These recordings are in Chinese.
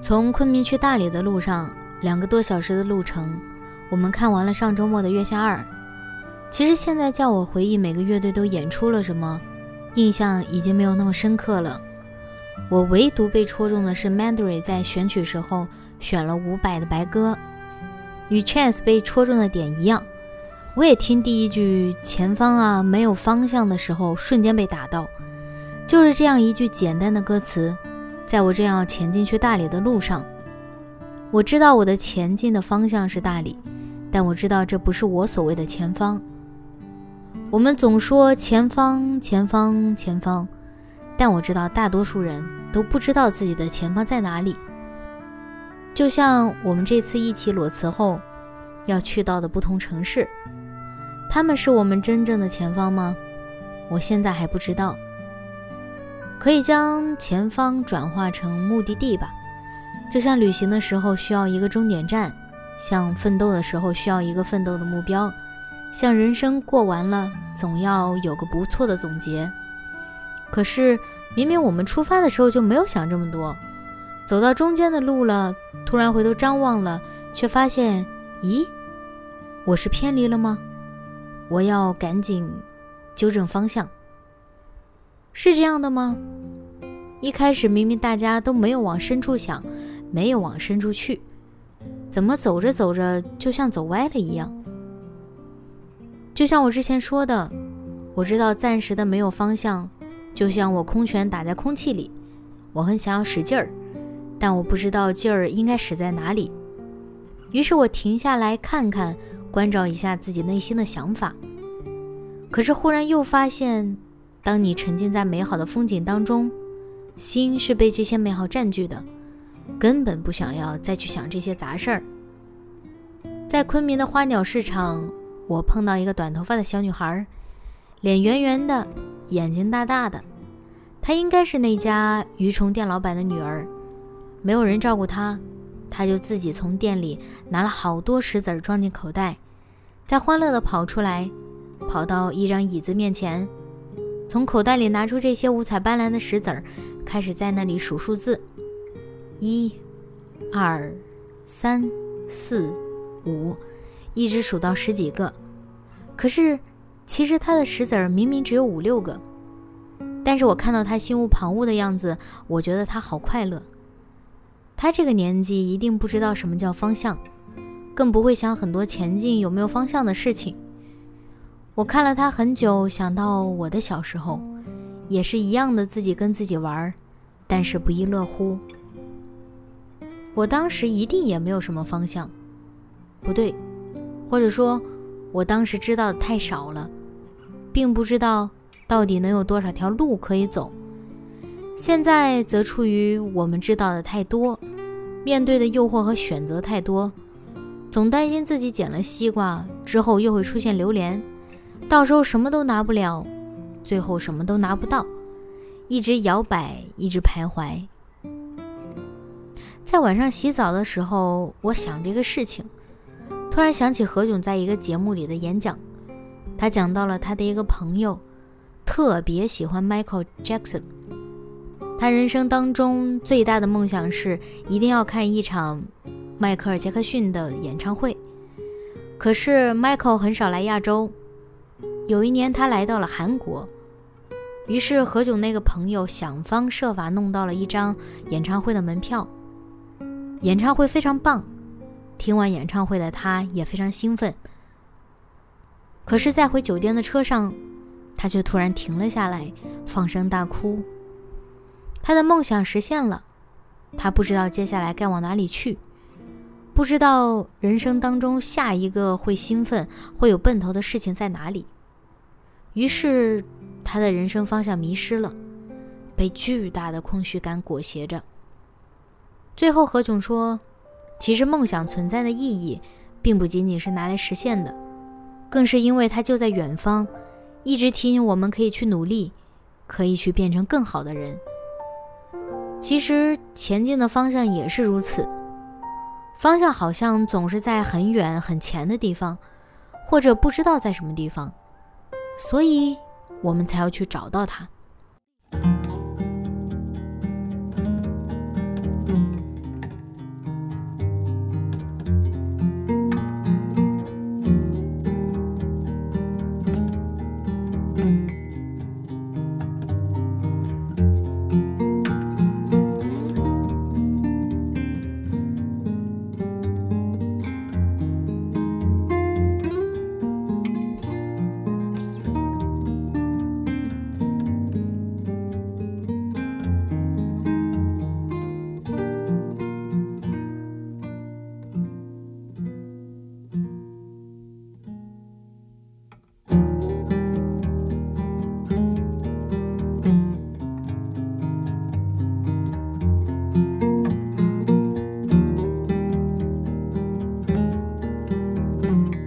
从昆明去大理的路上，两个多小时的路程，我们看完了上周末的《月下二》。其实现在叫我回忆每个乐队都演出了什么，印象已经没有那么深刻了。我唯独被戳中的是 Mandry 在选曲时候选了伍佰的《白鸽》，与 Chance 被戳中的点一样，我也听第一句“前方啊，没有方向”的时候瞬间被打到。就是这样一句简单的歌词。在我正要前进去大理的路上，我知道我的前进的方向是大理，但我知道这不是我所谓的前方。我们总说前方，前方，前方，但我知道大多数人都不知道自己的前方在哪里。就像我们这次一起裸辞后要去到的不同城市，他们是我们真正的前方吗？我现在还不知道。可以将前方转化成目的地吧，就像旅行的时候需要一个终点站，像奋斗的时候需要一个奋斗的目标，像人生过完了总要有个不错的总结。可是明明我们出发的时候就没有想这么多，走到中间的路了，突然回头张望了，却发现，咦，我是偏离了吗？我要赶紧纠正方向。是这样的吗？一开始明明大家都没有往深处想，没有往深处去，怎么走着走着就像走歪了一样？就像我之前说的，我知道暂时的没有方向，就像我空拳打在空气里，我很想要使劲儿，但我不知道劲儿应该使在哪里。于是我停下来看看，关照一下自己内心的想法，可是忽然又发现。当你沉浸在美好的风景当中，心是被这些美好占据的，根本不想要再去想这些杂事儿。在昆明的花鸟市场，我碰到一个短头发的小女孩，脸圆圆的，眼睛大大的。她应该是那家鱼虫店老板的女儿。没有人照顾她，她就自己从店里拿了好多石子儿装进口袋，再欢乐地跑出来，跑到一张椅子面前。从口袋里拿出这些五彩斑斓的石子儿，开始在那里数数字：一、二、三、四、五，一直数到十几个。可是，其实他的石子儿明明只有五六个。但是我看到他心无旁骛的样子，我觉得他好快乐。他这个年纪一定不知道什么叫方向，更不会想很多前进有没有方向的事情。我看了他很久，想到我的小时候，也是一样的，自己跟自己玩，但是不亦乐乎。我当时一定也没有什么方向，不对，或者说，我当时知道的太少了，并不知道到底能有多少条路可以走。现在则处于我们知道的太多，面对的诱惑和选择太多，总担心自己捡了西瓜之后又会出现榴莲。到时候什么都拿不了，最后什么都拿不到，一直摇摆，一直徘徊。在晚上洗澡的时候，我想这个事情，突然想起何炅在一个节目里的演讲，他讲到了他的一个朋友，特别喜欢 Michael Jackson，他人生当中最大的梦想是一定要看一场迈克尔·杰克逊的演唱会，可是 Michael 很少来亚洲。有一年，他来到了韩国，于是何炅那个朋友想方设法弄到了一张演唱会的门票。演唱会非常棒，听完演唱会的他也非常兴奋。可是，在回酒店的车上，他却突然停了下来，放声大哭。他的梦想实现了，他不知道接下来该往哪里去，不知道人生当中下一个会兴奋、会有奔头的事情在哪里。于是，他的人生方向迷失了。被巨大的空虚感裹挟着。最后，何炅说：“其实梦想存在的意义，并不仅仅是拿来实现的，更是因为它就在远方，一直提醒我们可以去努力，可以去变成更好的人。其实前进的方向也是如此，方向好像总是在很远很前的地方，或者不知道在什么地方，所以我们才要去找到他。它。”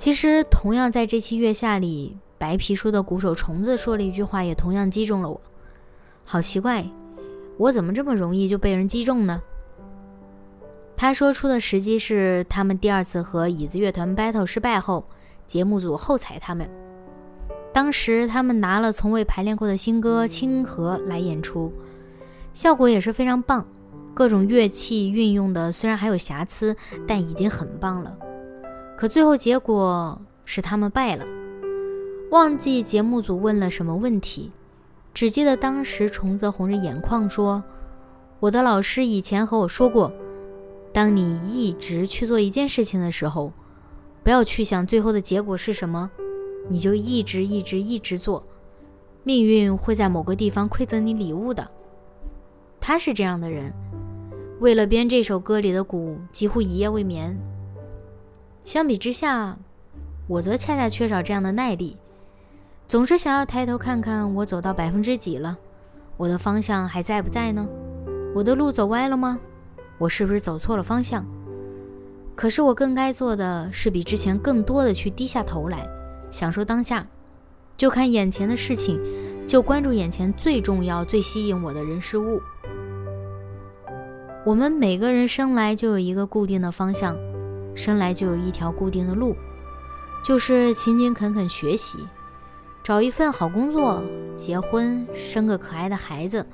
其实，同样在这期月下里，白皮书的鼓手虫子说了一句话，也同样击中了我。好奇怪，我怎么这么容易就被人击中呢？他说出的时机是他们第二次和椅子乐团 battle 失败后，节目组后采他们。当时他们拿了从未排练过的新歌《清河》来演出，效果也是非常棒，各种乐器运用的虽然还有瑕疵，但已经很棒了。可最后结果是他们败了，忘记节目组问了什么问题，只记得当时虫子红着眼眶说：“我的老师以前和我说过，当你一直去做一件事情的时候，不要去想最后的结果是什么，你就一直一直一直做，命运会在某个地方馈赠你礼物的。”他是这样的人，为了编这首歌里的鼓，几乎一夜未眠。相比之下，我则恰恰缺少这样的耐力，总是想要抬头看看我走到百分之几了，我的方向还在不在呢？我的路走歪了吗？我是不是走错了方向？可是我更该做的是比之前更多的去低下头来，享受当下，就看眼前的事情，就关注眼前最重要、最吸引我的人事物。我们每个人生来就有一个固定的方向。生来就有一条固定的路，就是勤勤恳恳学习，找一份好工作，结婚，生个可爱的孩子，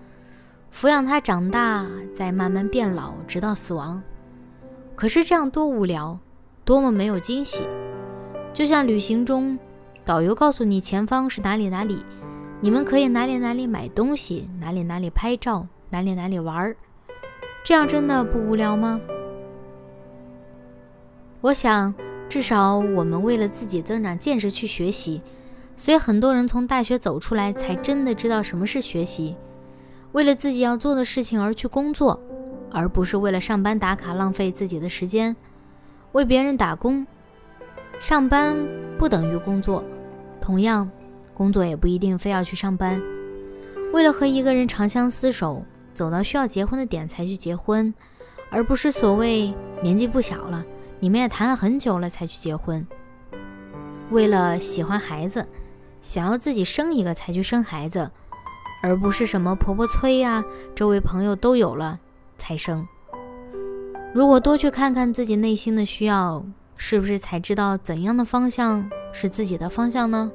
抚养他长大，再慢慢变老，直到死亡。可是这样多无聊，多么没有惊喜！就像旅行中，导游告诉你前方是哪里哪里，你们可以哪里哪里买东西，哪里哪里拍照，哪里哪里玩儿，这样真的不无聊吗？我想，至少我们为了自己增长见识去学习，所以很多人从大学走出来，才真的知道什么是学习。为了自己要做的事情而去工作，而不是为了上班打卡浪费自己的时间。为别人打工，上班不等于工作，同样，工作也不一定非要去上班。为了和一个人长相厮守，走到需要结婚的点才去结婚，而不是所谓年纪不小了。你们也谈了很久了才去结婚，为了喜欢孩子，想要自己生一个才去生孩子，而不是什么婆婆催呀，周围朋友都有了才生。如果多去看看自己内心的需要，是不是才知道怎样的方向是自己的方向呢？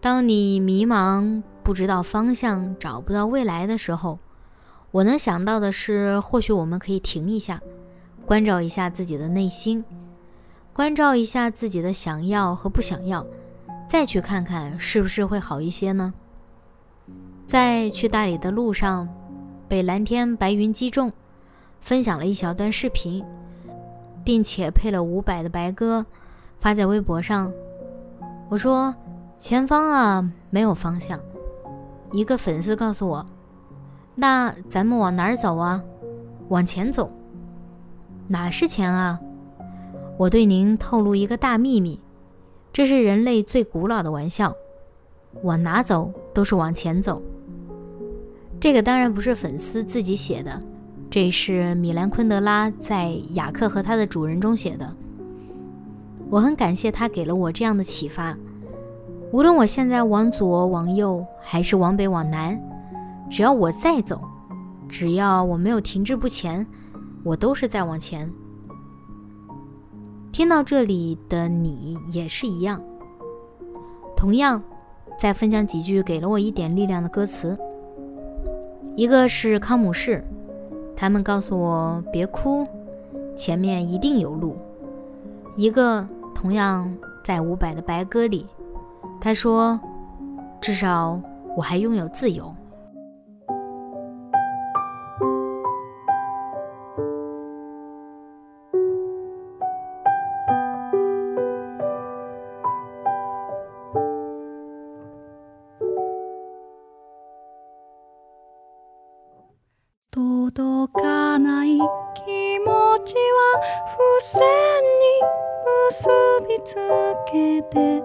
当你迷茫、不知道方向、找不到未来的时候，我能想到的是，或许我们可以停一下，关照一下自己的内心，关照一下自己的想要和不想要，再去看看是不是会好一些呢？在去大理的路上，被蓝天白云击中，分享了一小段视频，并且配了伍佰的白歌，发在微博上。我说：“前方啊，没有方向。”一个粉丝告诉我。那咱们往哪儿走啊？往前走。哪是前啊？我对您透露一个大秘密，这是人类最古老的玩笑。往哪走都是往前走。这个当然不是粉丝自己写的，这是米兰昆德拉在《雅克和他的主人》中写的。我很感谢他给了我这样的启发。无论我现在往左、往右，还是往北、往南。只要我在走，只要我没有停滞不前，我都是在往前。听到这里的你也是一样。同样，再分享几句给了我一点力量的歌词。一个是康姆士，他们告诉我别哭，前面一定有路。一个同样在伍佰的白鸽里，他说，至少我还拥有自由。つけて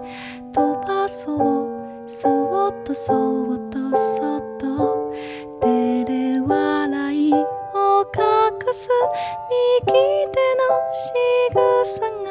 飛ばそうそっとそっとそっと。照れ笑いを隠す。右手の仕草が